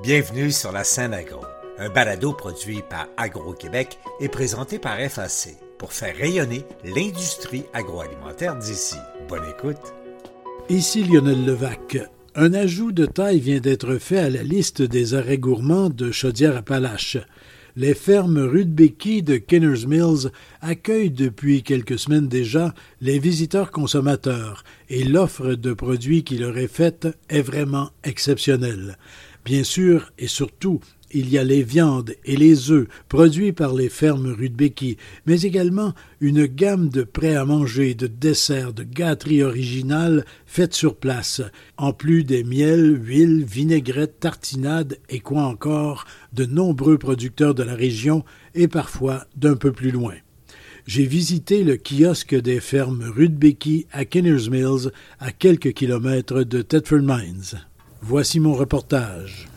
Bienvenue sur la scène agro, un balado produit par Agro-Québec et présenté par FAC pour faire rayonner l'industrie agroalimentaire d'ici. Bonne écoute. Ici Lionel Levac. Un ajout de taille vient d'être fait à la liste des arrêts gourmands de Chaudière-Appalaches. Les fermes Rudbeckie de Kinners Mills accueillent depuis quelques semaines déjà les visiteurs consommateurs et l'offre de produits qui leur est faite est vraiment exceptionnelle. Bien sûr et surtout, il y a les viandes et les œufs produits par les fermes Rudbeckie, mais également une gamme de prêts à manger, de desserts, de gâteries originales faites sur place, en plus des miels, huiles, vinaigrettes, tartinades et quoi encore, de nombreux producteurs de la région et parfois d'un peu plus loin. J'ai visité le kiosque des fermes Rudbeckie à Kinners Mills, à quelques kilomètres de Thetford Mines. Voici mon reportage.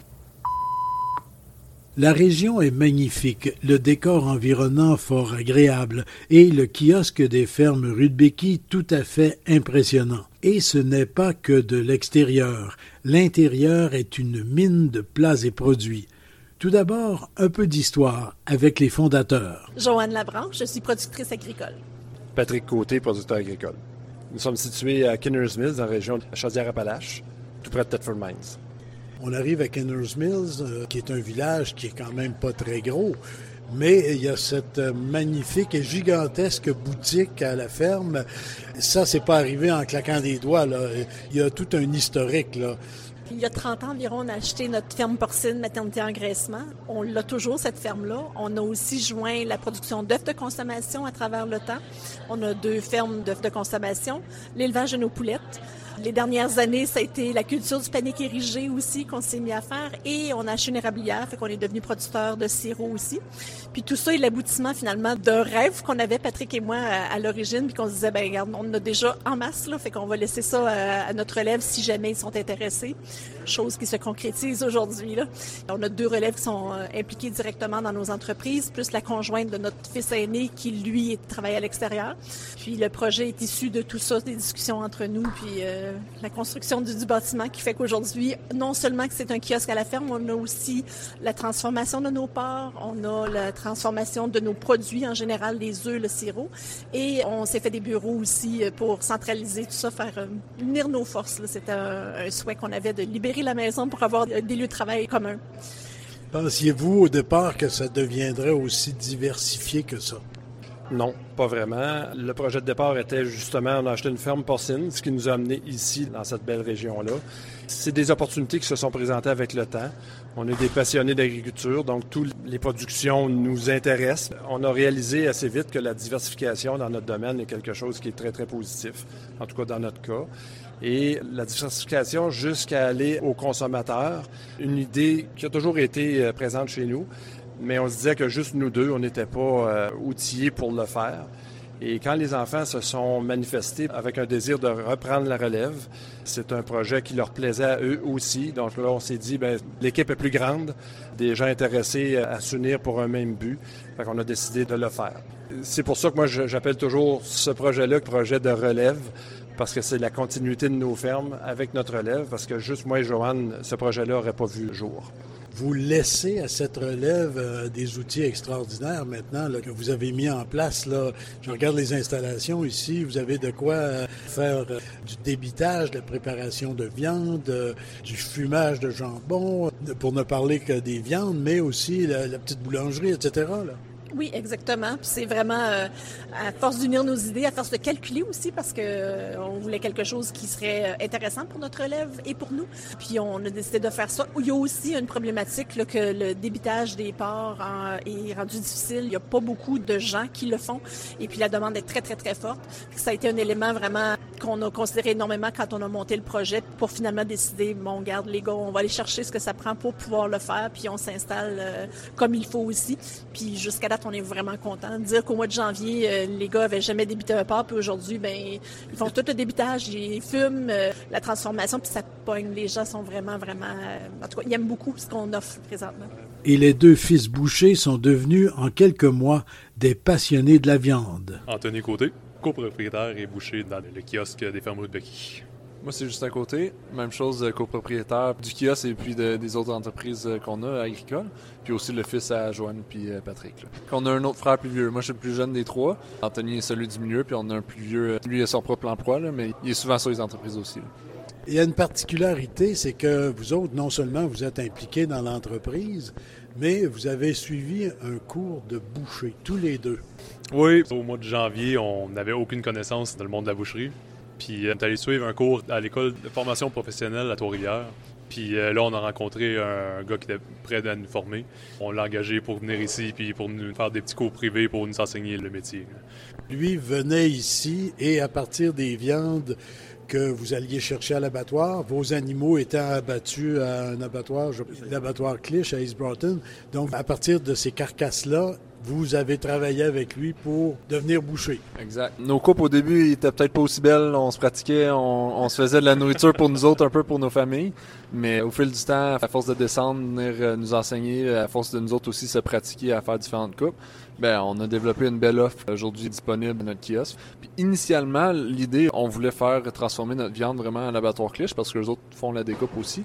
La région est magnifique, le décor environnant fort agréable et le kiosque des fermes Rudbeckie tout à fait impressionnant. Et ce n'est pas que de l'extérieur. L'intérieur est une mine de plats et produits. Tout d'abord, un peu d'histoire avec les fondateurs. Joanne Labranche, je suis productrice agricole. Patrick Côté, producteur agricole. Nous sommes situés à Kinners Mills, dans la région de Chaudière-Appalaches tout près de Thetford Mines. On arrive à Kenners Mills, euh, qui est un village qui est quand même pas très gros, mais il y a cette euh, magnifique et gigantesque boutique à la ferme. Ça, c'est pas arrivé en claquant des doigts. Là. Il y a tout un historique. Là. Il y a 30 ans environ, on a acheté notre ferme porcine maternité engraissement. On l'a toujours, cette ferme-là. On a aussi joint la production d'œufs de consommation à travers le temps. On a deux fermes d'œufs de consommation, l'élevage de nos poulettes. Les dernières années, ça a été la culture du panique érigé aussi qu'on s'est mis à faire et on a acheté une érablière, fait qu'on est devenu producteur de sirop aussi. Puis tout ça est l'aboutissement finalement d'un rêve qu'on avait, Patrick et moi, à, l'origine, puis qu'on se disait, ben regarde, on a déjà en masse, là, fait qu'on va laisser ça à, à, notre relève si jamais ils sont intéressés. Chose qui se concrétise aujourd'hui. Là. On a deux relèves qui sont euh, impliqués directement dans nos entreprises, plus la conjointe de notre fils aîné qui, lui, travaille à l'extérieur. Puis le projet est issu de tout ça, des discussions entre nous, puis euh, la construction du, bâtiment qui fait qu'aujourd'hui, non seulement que c'est un kiosque à la ferme, on a aussi la transformation de nos ports, on a la transformation de nos produits en général, les œufs, le sirop, et on s'est fait des bureaux aussi euh, pour centraliser tout ça, faire euh, unir nos forces. C'était un souhait qu'on avait de libérer la maison pour avoir des lieux de travail communs. Pensiez-vous au départ que ça deviendrait aussi diversifié que ça? Non, pas vraiment. Le projet de départ était justement, on a acheté une ferme porcine, ce qui nous a amené ici, dans cette belle région-là. C'est des opportunités qui se sont présentées avec le temps. On est des passionnés d'agriculture, donc toutes les productions nous intéressent. On a réalisé assez vite que la diversification dans notre domaine est quelque chose qui est très, très positif, en tout cas dans notre cas. Et la diversification jusqu'à aller au consommateur, une idée qui a toujours été euh, présente chez nous, mais on se disait que juste nous deux, on n'était pas euh, outillés pour le faire. Et quand les enfants se sont manifestés avec un désir de reprendre la relève, c'est un projet qui leur plaisait à eux aussi. Donc là, on s'est dit, ben, l'équipe est plus grande, des gens intéressés à s'unir pour un même but. Fait qu'on a décidé de le faire. C'est pour ça que moi, j'appelle toujours ce projet-là projet de relève, parce que c'est la continuité de nos fermes avec notre relève, parce que juste moi et Joanne, ce projet-là n'aurait pas vu le jour vous laissez à cette relève euh, des outils extraordinaires maintenant là, que vous avez mis en place. Là. Je regarde les installations ici. Vous avez de quoi euh, faire euh, du débitage, de la préparation de viande, du fumage de jambon, pour ne parler que des viandes, mais aussi la, la petite boulangerie, etc. Là. Oui, exactement. c'est vraiment euh, à force d'unir nos idées, à force de calculer aussi, parce que euh, on voulait quelque chose qui serait euh, intéressant pour notre élève et pour nous. Puis on a décidé de faire ça. Il y a aussi une problématique là, que le débitage des ports est rendu difficile. Il n'y a pas beaucoup de gens qui le font. Et puis la demande est très, très, très forte. Ça a été un élément vraiment qu'on a considéré énormément quand on a monté le projet pour finalement décider, bon, garde les gars, on va aller chercher ce que ça prend pour pouvoir le faire, puis on s'installe comme il faut aussi. Puis jusqu'à date, on est vraiment content de dire qu'au mois de janvier, euh, les gars avaient jamais débité un port, puis aujourd'hui, ben ils font tout le débitage, ils fument, euh, la transformation, puis ça pogne. Les gens sont vraiment, vraiment... Euh, en tout cas, ils aiment beaucoup ce qu'on offre présentement. Et les deux fils bouchers sont devenus, en quelques mois, des passionnés de la viande. Anthony Côté, copropriétaire et boucher dans le kiosque des fermes de Becky. Moi, c'est juste à côté. Même chose, euh, copropriétaire du kiosque et puis des autres entreprises euh, qu'on a agricoles. Puis aussi le fils à Joanne puis euh, Patrick. On a un autre frère plus vieux. Moi, je suis le plus jeune des trois. Anthony est celui du milieu, puis on a un plus vieux. Lui, a son propre emploi, mais il est souvent sur les entreprises aussi. Il y a une particularité, c'est que vous autres, non seulement vous êtes impliqués dans l'entreprise, mais vous avez suivi un cours de boucher, tous les deux. Oui, au mois de janvier, on n'avait aucune connaissance dans le monde de la boucherie. Puis on est allé suivre un cours à l'école de formation professionnelle à Trois-Rivières. Puis euh, là, on a rencontré un gars qui était prêt à nous former. On l'a engagé pour venir ici, puis pour nous faire des petits cours privés pour nous enseigner le métier. Lui venait ici et à partir des viandes que vous alliez chercher à l'abattoir, vos animaux étaient abattus à un abattoir, l'abattoir Clich à East Broughton. Donc, à partir de ces carcasses-là, vous avez travaillé avec lui pour devenir boucher. Exact. Nos coupes au début étaient peut-être pas aussi belles. On se pratiquait, on, se faisait de la nourriture pour nous autres, un peu pour nos familles. Mais au fil du temps, à force de descendre, venir euh, nous enseigner, à force de nous autres aussi se pratiquer à faire différentes coupes, ben on a développé une belle offre aujourd'hui disponible à notre kiosque. Puis initialement, l'idée, on voulait faire transformer notre viande vraiment en l'abattoir cliche parce que les autres font la découpe aussi.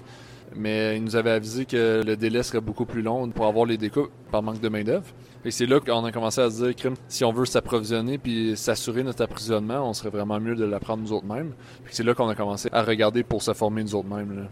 Mais ils nous avaient avisé que le délai serait beaucoup plus long pour avoir les découpes par manque de main-d'œuvre. Et c'est là qu'on a commencé à se dire, crime, si on veut s'approvisionner puis s'assurer notre approvisionnement, on serait vraiment mieux de l'apprendre nous autres mêmes. c'est là qu'on a commencé à regarder pour se former nous autres mêmes.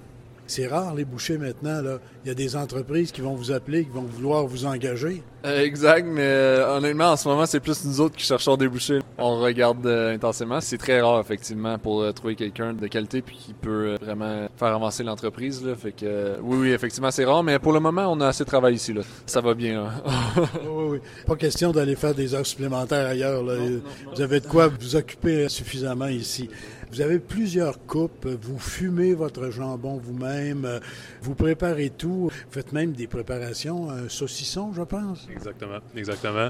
C'est rare les bouchers maintenant. Là. Il y a des entreprises qui vont vous appeler, qui vont vouloir vous engager. Euh, exact, mais euh, honnêtement, en ce moment, c'est plus nous autres qui cherchons des bouchers. On regarde euh, intensément. C'est très rare, effectivement, pour trouver quelqu'un de qualité puis qui peut vraiment faire avancer l'entreprise. Fait que oui, oui, effectivement, c'est rare, mais pour le moment, on a assez de travail ici. Là. Ça va bien. oui, oui. Pas question d'aller faire des heures supplémentaires ailleurs. vous avez de quoi vous occuper suffisamment ici. Vous avez plusieurs coupes, vous fumez votre jambon vous-même, vous préparez tout, vous faites même des préparations, un saucisson, je pense. Exactement, exactement.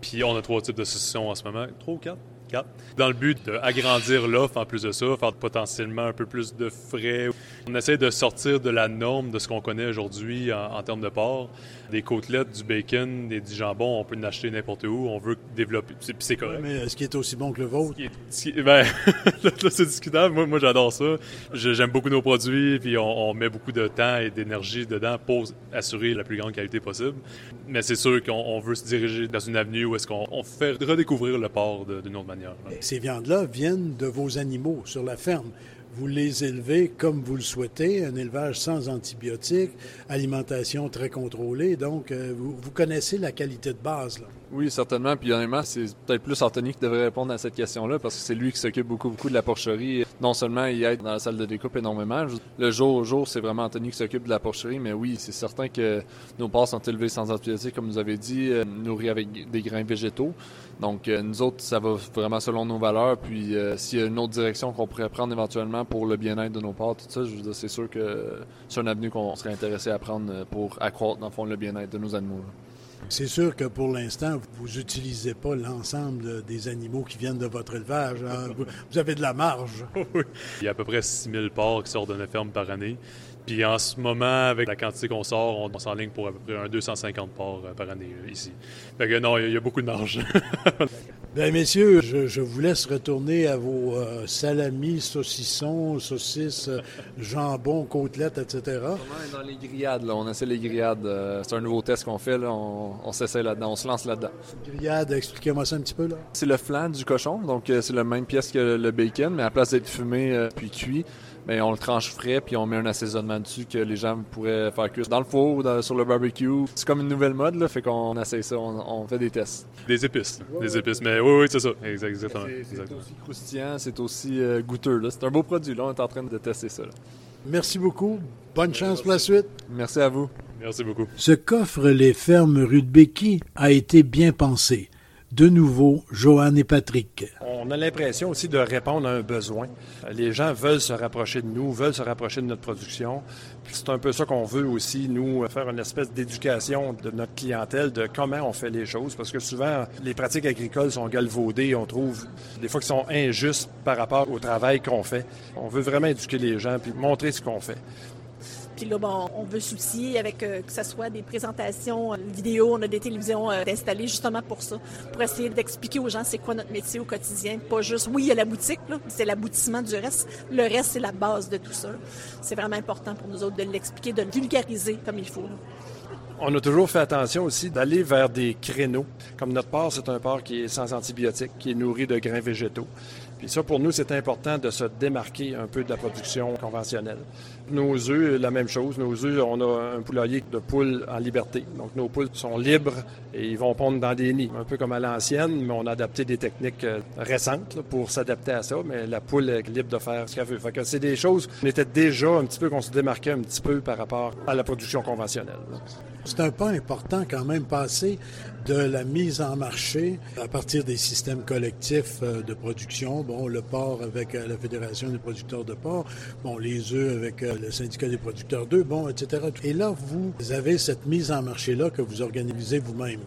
Puis on a trois types de saucissons en ce moment, trois ou quatre? Quatre. Dans le but d'agrandir l'offre en plus de ça, faire potentiellement un peu plus de frais. On essaie de sortir de la norme de ce qu'on connaît aujourd'hui en, termes de porc des côtelettes, du bacon, des, du jambon, on peut en acheter n'importe où. On veut développer. C'est correct. mais est-ce qu'il est aussi bon que le vôtre? ben, là, c'est discutable. Moi, moi j'adore ça. J'aime beaucoup nos produits, puis on, met beaucoup de temps et d'énergie dedans pour assurer la plus grande qualité possible. Mais c'est sûr qu'on veut se diriger dans une avenue où est-ce qu'on fait redécouvrir le porc d'une autre manière. Ces viandes-là viennent de vos animaux sur la ferme vous les élevez comme vous le souhaitez, un élevage sans antibiotiques, alimentation très contrôlée. Donc, euh, vous, connaissez la qualité de base. Oui, certainement. Puis honnêtement, c'est peut-être plus Anthony qui devrait répondre à cette question-là parce que c'est lui qui s'occupe beaucoup, beaucoup de la porcherie. Non seulement il aide dans la salle de découpe énormément. Le jour au jour, c'est vraiment Anthony qui s'occupe de la porcherie. Mais oui, c'est certain que nos porcs sont élevés sans antibiotiques, comme vous avez dit, euh, nourris avec des grains végétaux. Donc, euh, nous autres, ça va vraiment selon nos valeurs. Puis, euh, s'il y a une autre direction qu'on pourrait prendre éventuellement pour le bien-être de nos porcs, tout ça, je veux dire, c'est sûr que c'est un avenue qu'on serait intéressé à prendre pour accroître, dans le fond, le bien-être de nos animaux. C'est sûr que pour l'instant, vous n'utilisez pas l'ensemble des animaux qui viennent de votre élevage. Hein. Vous avez de la marge. oui. Il y a à peu près 6 000 porcs qui sortent de nos fermes par année. Puis en ce moment, avec la quantité qu'on sort, on, s'enligne pour à peu près un 250 porcs euh, par année euh, ici. Fait que non, il y, a beaucoup de marge. Bien, messieurs, je, vous laisse retourner à vos euh, salamis, saucissons, saucisses, jambon, côtelettes, etc. On est dans les grillades, là. On essaie les grillades. c'est un nouveau test qu'on fait, là. On, s'essaie là-dedans. On se lance là-dedans. Grillade, expliquez-moi ça un petit peu, là. C'est le flanc du cochon. Donc, c'est la même pièce que le bacon, mais à la place d'être fumé puis cuit, mais on le tranche frais puis on met un assaisonnement dessus que les gens pourraient faire cuire dans le four ou sur le barbecue. C'est comme une nouvelle mode, là, fait qu'on essaye ça, on, fait des tests. Des épices, des épices, mais oui, oui, c'est ça, exactement. C'est aussi croustillant, c'est aussi euh, goûteux. C'est un beau produit, là, on est en train de tester ça. Merci beaucoup, bonne chance pour la suite. Merci à vous. Merci beaucoup. Ce qu'offrent les fermes Béquy a été bien pensé? De nouveau, Joanne et Patrick. On a l'impression aussi de répondre à un besoin. Les gens veulent se rapprocher de nous, veulent se rapprocher de notre production. C'est un peu ça qu'on veut aussi, nous, faire une espèce d'éducation de notre clientèle de comment on fait les choses, parce que souvent, les pratiques agricoles sont galvaudées, on trouve des fois qu'ils sont injustes par rapport au travail qu'on fait. On veut vraiment éduquer les gens puis montrer ce qu'on fait. Puis là, on veut s'outiller avec que ce soit des présentations vidéo, on a des télévisions installées justement pour ça, pour essayer d'expliquer aux gens c'est quoi notre métier au quotidien. Pas juste, oui, il y a la boutique, c'est l'aboutissement du reste. Le reste, c'est la base de tout ça. C'est vraiment important pour nous autres de l'expliquer, de le vulgariser comme il faut. On a toujours fait attention aussi d'aller vers des créneaux. Comme notre porc, c'est un porc qui est sans antibiotiques, qui est nourri de grains végétaux. Puis ça, pour nous, c'est important de se démarquer un peu de la production conventionnelle. Nos œufs, la même chose. Nos œufs, on a un poulailler de poules en liberté. Donc, nos poules sont libres et ils vont pondre dans des nids. Un peu comme à l'ancienne, mais on a adapté des techniques euh, récentes pour s'adapter à ça. Mais la poule est libre de faire ce qu'elle veut. C'est des choses, on était déjà un petit peu, qu'on se démarquait un petit peu par rapport à la production conventionnelle. C'est un pas important quand même passer de la mise en marché à partir des systèmes collectifs euh, de production. Bon, le porc avec euh, la Fédération des producteurs de porc, bon, les œufs avec euh, le syndicat des producteurs d'œufs, bon, etc. Et là, vous avez cette mise en marché-là que vous organisez vous-même.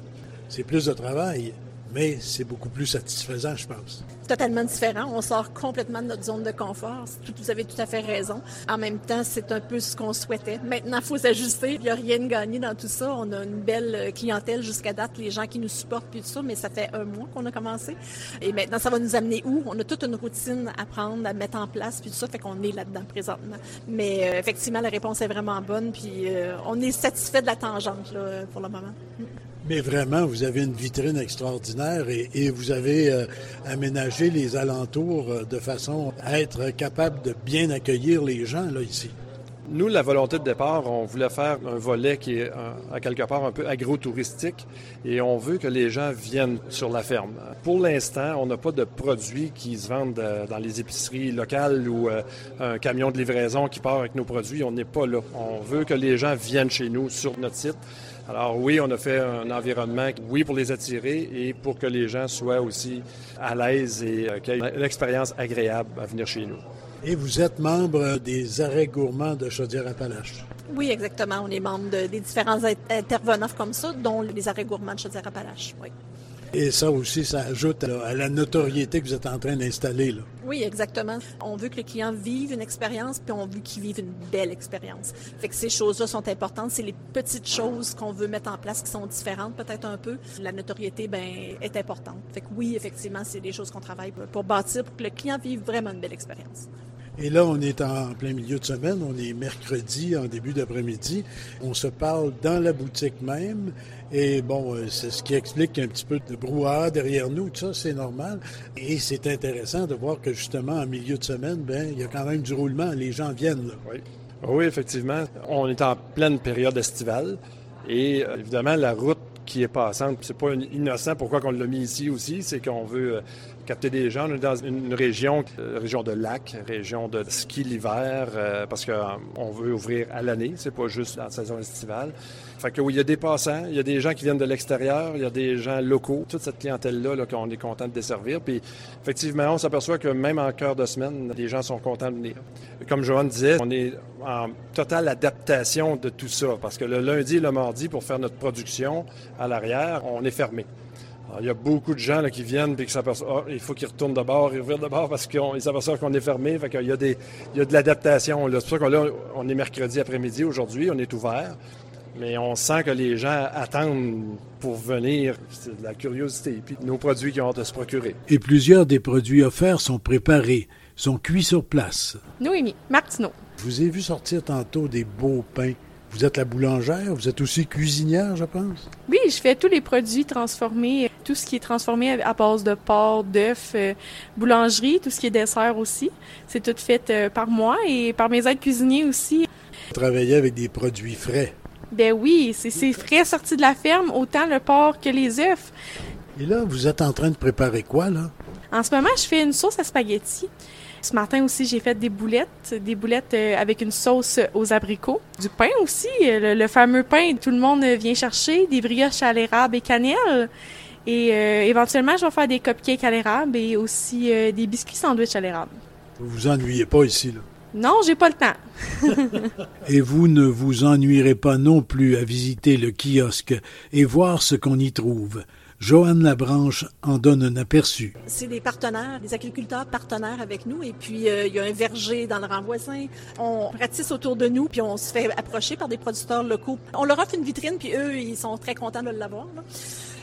C'est plus de travail, mais c'est beaucoup plus satisfaisant, je pense. Totalement différent. On sort complètement de notre zone de confort. Vous avez tout à fait raison. En même temps, c'est un peu ce qu'on souhaitait. Maintenant, il faut s'ajuster. Il n'y a rien de gagné dans tout ça. On a une belle clientèle jusqu'à date, les gens qui nous supportent, puis tout ça, mais ça fait un mois qu'on a commencé. Et maintenant, ça va nous amener où? On a toute une routine à prendre, à mettre en place, puis tout ça, fait qu'on est là-dedans présentement. Mais euh, effectivement, la réponse est vraiment bonne, puis euh, on est satisfait de la tangente pour le moment. Mais vraiment, vous avez une vitrine extraordinaire et, vous avez euh, aménagé les alentours euh, de façon à être capable de bien accueillir les gens là ici. Nous, la volonté de départ, on voulait faire un volet qui est à quelque part un peu agro-touristique et on veut que les gens viennent sur la ferme. Pour l'instant, on n'a pas de produits qui se vendent euh, dans les épiceries locales ou un camion de livraison qui part avec nos produits. On n'est pas là. On veut que les gens viennent chez nous sur notre site alors oui, on a fait un environnement, oui, pour les attirer et pour que les gens soient aussi à l'aise et euh, qu'ils aient une expérience agréable à venir chez nous. Et vous êtes membre des arrêts gourmands de Chaudière-Appalaches. Oui, exactement. On est membre des différents intervenants comme ça, dont les arrêts gourmands de Chaudière-Appalaches. Oui. Et ça aussi, ça ajoute à, la notoriété que vous êtes en train d'installer. Oui, exactement. On veut que les clients vivent une expérience, puis on veut qu'ils vivent une belle expérience. Fait que ces choses-là sont importantes. C'est les petites choses qu'on veut mettre en place qui sont différentes peut-être un peu. La notoriété, ben, est importante. Fait que oui, effectivement, c'est des choses qu'on travaille pour bâtir, pour que le client vive vraiment une belle expérience. Et là, on est en plein milieu de semaine, on est mercredi en début d'après-midi. On se parle dans la boutique même. Et bon, euh, c'est ce qui explique un petit peu de brouhaha derrière nous, tout ça, c'est normal. Et c'est intéressant de voir que justement, en milieu de semaine, ben, il y a quand même du roulement, les gens viennent. Là. Oui. Oui, effectivement. On est en pleine période estivale. Et euh, évidemment, la route qui est passante, c'est pas innocent pourquoi on l'a mis ici aussi, c'est qu'on veut euh, capter des gens. On est dans une région, euh, région de lac, région de ski l'hiver, euh, parce qu'on euh, veut ouvrir à l'année, c'est pas juste la saison estivale. Oui, il y a des passants, il y a des gens qui viennent de l'extérieur, il y a des gens locaux, toute cette clientèle-là -là, qu'on est content de desservir. Puis effectivement, on s'aperçoit que même en cœur de semaine, les gens sont contents de venir. Comme Johan disait, on est en totale adaptation de tout ça, parce que le lundi et le mardi, pour faire notre production à l'arrière, on est fermé il y a beaucoup de gens là, qui viennent et qui s'aperçoivent oh, il faut qu'ils retournent de bord, ils reviennent de bord parce qu'ils s'aperçoivent qu'on est fermé. Fait il, y a des, il y a de l'adaptation. C'est pour ça qu'on on est mercredi après-midi aujourd'hui, on est ouvert. Mais on sent que les gens attendent pour venir. C'est de la curiosité. Et puis nos produits qui ont hâte de se procurer. Et plusieurs des produits offerts sont préparés, sont cuits sur place. Noémie, Martineau. Je vous ai vu sortir tantôt des beaux pains vous êtes la boulangère, vous êtes aussi cuisinière, je pense? Oui, je fais tous les produits transformés, tout ce qui est transformé à base de porc, d'œufs, euh, boulangerie, tout ce qui est dessert aussi. C'est tout fait euh, par moi et par mes aides cuisiniers aussi. Vous travaillez avec des produits frais? Ben oui, c'est frais sortis de la ferme, autant le porc que les œufs. Et là, vous êtes en train de préparer quoi, là? En ce moment, je fais une sauce à spaghetti. Ce matin aussi, j'ai fait des boulettes, des boulettes euh, avec une sauce aux abricots. Du pain aussi, euh, le, fameux pain tout le monde vient chercher, des brioches à l'érable et cannelle. Et euh, éventuellement, je vais faire des cupcakes à l'érable et aussi des biscuits sandwich à l'érable. Vous vous ennuyez pas ici, là? Non, j'ai pas le temps. et vous ne vous ennuierez pas non plus à visiter le kiosque et voir ce qu'on y trouve. Joanne Labranche en donne un aperçu. C'est des partenaires, des agriculteurs partenaires avec nous. Et puis, euh, il y a un verger dans le rang voisin. On ratisse autour de nous, puis on se fait approcher par des producteurs locaux. On leur offre une vitrine, puis eux, ils sont très contents de l'avoir.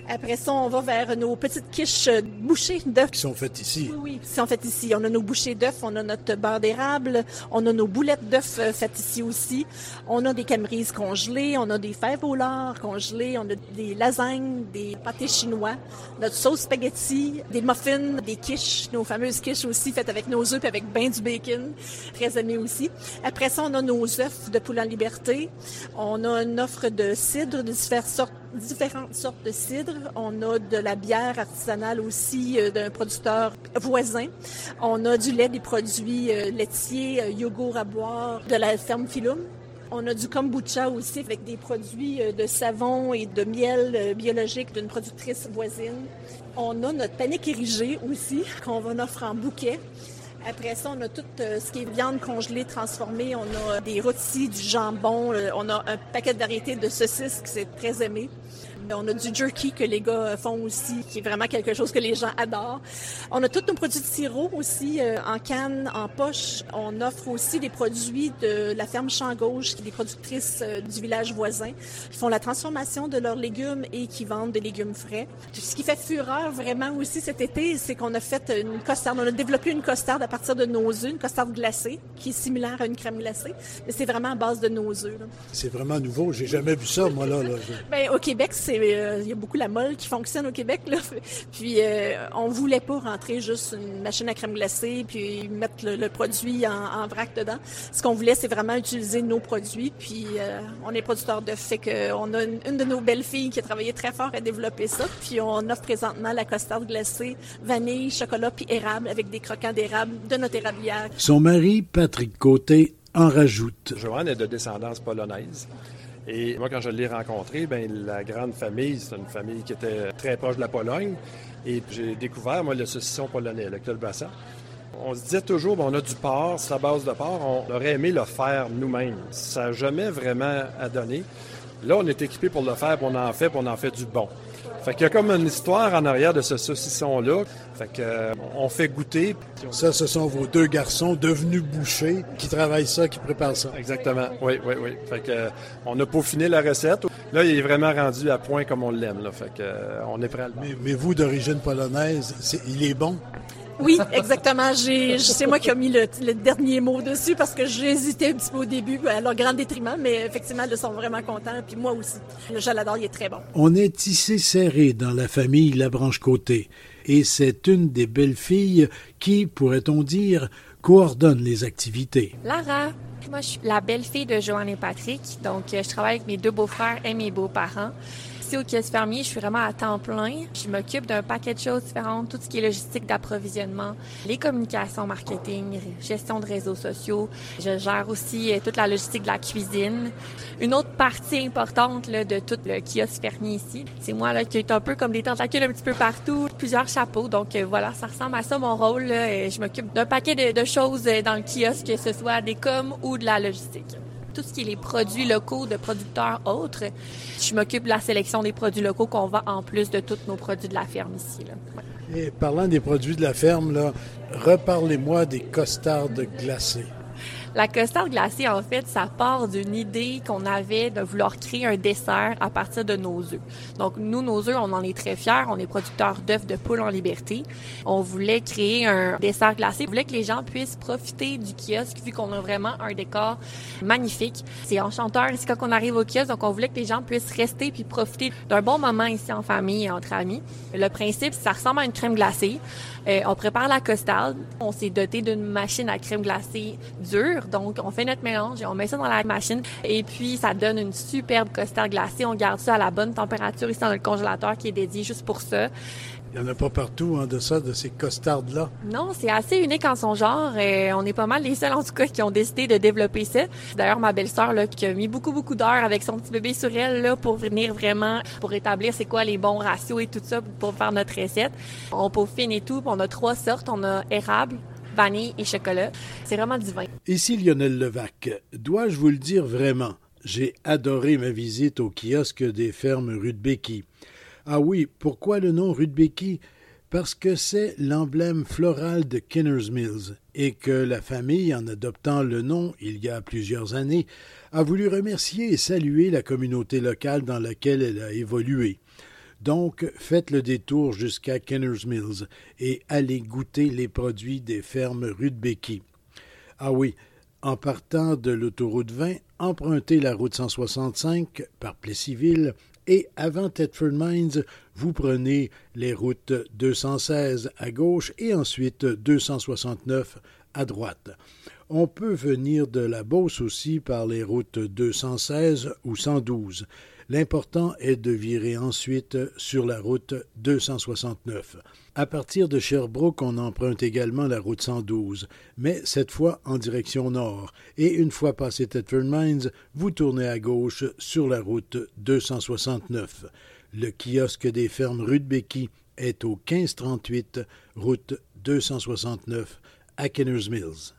Après ça, on va vers nos petites quiches bouchées d'œufs. Qui sont faites ici. Oui, oui, qui sont faites ici. On a nos bouchées d'œufs, on a notre beurre d'érable, on a nos boulettes d'œufs euh, faites ici aussi. On a des camerises congelées, on a des fèves au lard congelées, on a des lasagnes, des pâtés chinois, notre sauce spaghetti, des muffins, des quiches, nos fameuses quiches aussi faites avec nos œufs et avec bain du bacon, très aimé aussi. Après ça, on a nos œufs de poule en liberté. On a une offre de cidre de différentes sortes différentes sortes de cidre. On a de la bière artisanale aussi euh, d'un producteur voisin. On a du lait, des produits euh, laitiers, euh, yogourt à boire de la ferme Philum. On a du kombucha aussi avec des produits de savon et de miel biologique d'une productrice voisine. On a notre panique érigée aussi qu'on va offrir en bouquet. Après ça, on a tout ce qui est viande congelée, transformée. On a des rôtis, du jambon. On a un paquet de variétés de saucisses qui c'est très aimé. On a du jerky que les gars font aussi, qui est vraiment quelque chose que les gens adorent. On a tous nos produits de sirop aussi euh, en canne, en poche. On offre aussi des produits de la ferme Champ Gauche, qui est des productrices euh, du village voisin, qui font la transformation de leurs légumes et qui vendent des légumes frais. Ce qui fait fureur vraiment aussi cet été, c'est qu'on a fait une costarde. On a développé une costarde à partir de nos œufs, une costarde glacée, qui est similaire à une crème glacée, mais c'est vraiment à base de nos œufs. C'est vraiment nouveau. J'ai jamais vu ça, moi, là. là. Ben, au Québec, c'est euh, il y a beaucoup la molle qui fonctionne au Québec. Là. Puis euh, on voulait pas rentrer juste une machine à crème glacée puis mettre le, produit en, vrac dedans. Ce qu'on voulait, c'est vraiment utiliser nos produits. Puis euh, on est producteur de fait qu'on a une, de nos belles filles qui a travaillé très fort à développer ça. Puis on offre présentement la costarde glacée, vanille, chocolat puis érable avec des croquants d'érable de notre érablière. Son mari, Patrick Côté, en rajoute. Joanne est de descendance polonaise. Et moi, quand je l'ai rencontré, ben la grande famille, c'est une famille qui était très proche de la Pologne. Et j'ai découvert, moi, le saucisson polonais, le colbassa. On se disait toujours, on a du porc, c'est la base de porc, on aurait aimé le faire nous-mêmes. Ça n'a jamais vraiment à donner. Là, on est équipé pour le faire, puis on en fait, puis on en fait du bon. Fait qu'il y a comme une histoire en arrière de ce saucisson-là. Fait que, euh, on fait goûter. Ça, ce sont vos deux garçons devenus bouchers qui travaillent ça, qui préparent ça. Exactement. Oui, oui, oui. Fait que, euh, on a peaufiné la recette. Là, il est vraiment rendu à point comme on l'aime. Fait que, euh, on est prêt à le mais, mais, vous, d'origine polonaise, il est bon? Oui, exactement. c'est moi qui ai mis le, dernier mot dessus parce que j'ai hésité un petit peu au début, à leur grand détriment, mais effectivement, ils sont vraiment contents. Puis moi aussi. Le j'adore, il est très bon. On est tissé serré dans la famille Labranche Côté. Et c'est une des belles filles qui, pourrait-on dire, coordonne les activités. Lara, moi je suis la belle-fille de Joanne et Patrick, donc je travaille avec mes deux beaux-frères et mes beaux-parents au Kiosque Fermier, je suis vraiment à temps plein. Je m'occupe d'un paquet de choses différentes, tout ce qui est logistique d'approvisionnement, les communications marketing, gestion de réseaux sociaux. Je gère aussi euh, toute la logistique de la cuisine. Une autre partie importante de tout le kiosque Fermier ici, c'est moi là, qui est un peu comme des tentacules un petit peu partout, plusieurs chapeaux. Donc euh, voilà, ça ressemble à ça mon rôle. Je m'occupe d'un paquet de, de choses euh, dans le kiosque, que ce soit des coms ou de la logistique tout ce qui est les produits locaux de producteurs autres. Je m'occupe de la sélection des produits locaux qu'on vend en plus de tous nos produits de la ferme ici. Et parlant des produits de la ferme, reparlez-moi des costardes glacées. La costard glacée, en fait, ça part d'une idée qu'on avait de vouloir créer un dessert à partir de nos œufs. Donc, nous, nos œufs, on en est très fiers. On est producteurs d'œufs de poule en liberté. On voulait créer un dessert glacé. On voulait que les gens puissent profiter du kiosque vu qu'on a vraiment un décor magnifique. C'est enchanteur ici quand on arrive au kiosque. Donc, on voulait que les gens puissent rester puis profiter d'un bon moment ici en famille et entre amis. Le principe, ça ressemble à une crème glacée. Euh, on prépare la costarde. On s'est doté d'une machine à crème glacée dure donc, on fait notre mélange on met ça dans la machine. Et puis, ça donne une superbe costard glacée. On garde ça à la bonne température ici dans le congélateur qui est dédié juste pour ça. Il n'y en a pas partout hein, de ça, de ces costardes-là. Non, c'est assez unique en son genre. Et on est pas mal les seuls, en tout cas, qui ont décidé de développer ça. D'ailleurs, ma belle-sœur, là, qui a mis beaucoup, beaucoup d'heures avec son petit bébé sur elle, là, pour venir vraiment, pour établir c'est quoi les bons ratios et tout ça pour faire notre recette. On peaufine et tout. On a trois sortes. On a érable, vanille et chocolat. C'est vraiment divin. Ici Lionel Levac. Dois-je vous le dire vraiment? J'ai adoré ma visite au kiosque des fermes rue de Béquy. Ah oui, pourquoi le nom Rudbecki? Parce que c'est l'emblème floral de Kinner's Mills et que la famille, en adoptant le nom il y a plusieurs années, a voulu remercier et saluer la communauté locale dans laquelle elle a évolué. Donc, faites le détour jusqu'à Kinner's Mills et allez goûter les produits des fermes Rudbecki. Ah oui, en partant de l'autoroute 20, empruntez la route 165 par Plessisville et avant Thetford Mines, vous prenez les routes 216 à gauche et ensuite 269 à droite. On peut venir de la Beauce aussi par les routes 216 ou 112. L'important est de virer ensuite sur la route 269. À partir de Sherbrooke, on emprunte également la route 112, mais cette fois en direction nord. Et une fois passé Thetford Mines, vous tournez à gauche sur la route 269. Le kiosque des fermes Rudbecki est au 1538 route 269 à Kenner's Mills.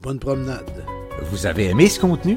Bonne promenade. Vous avez aimé ce contenu?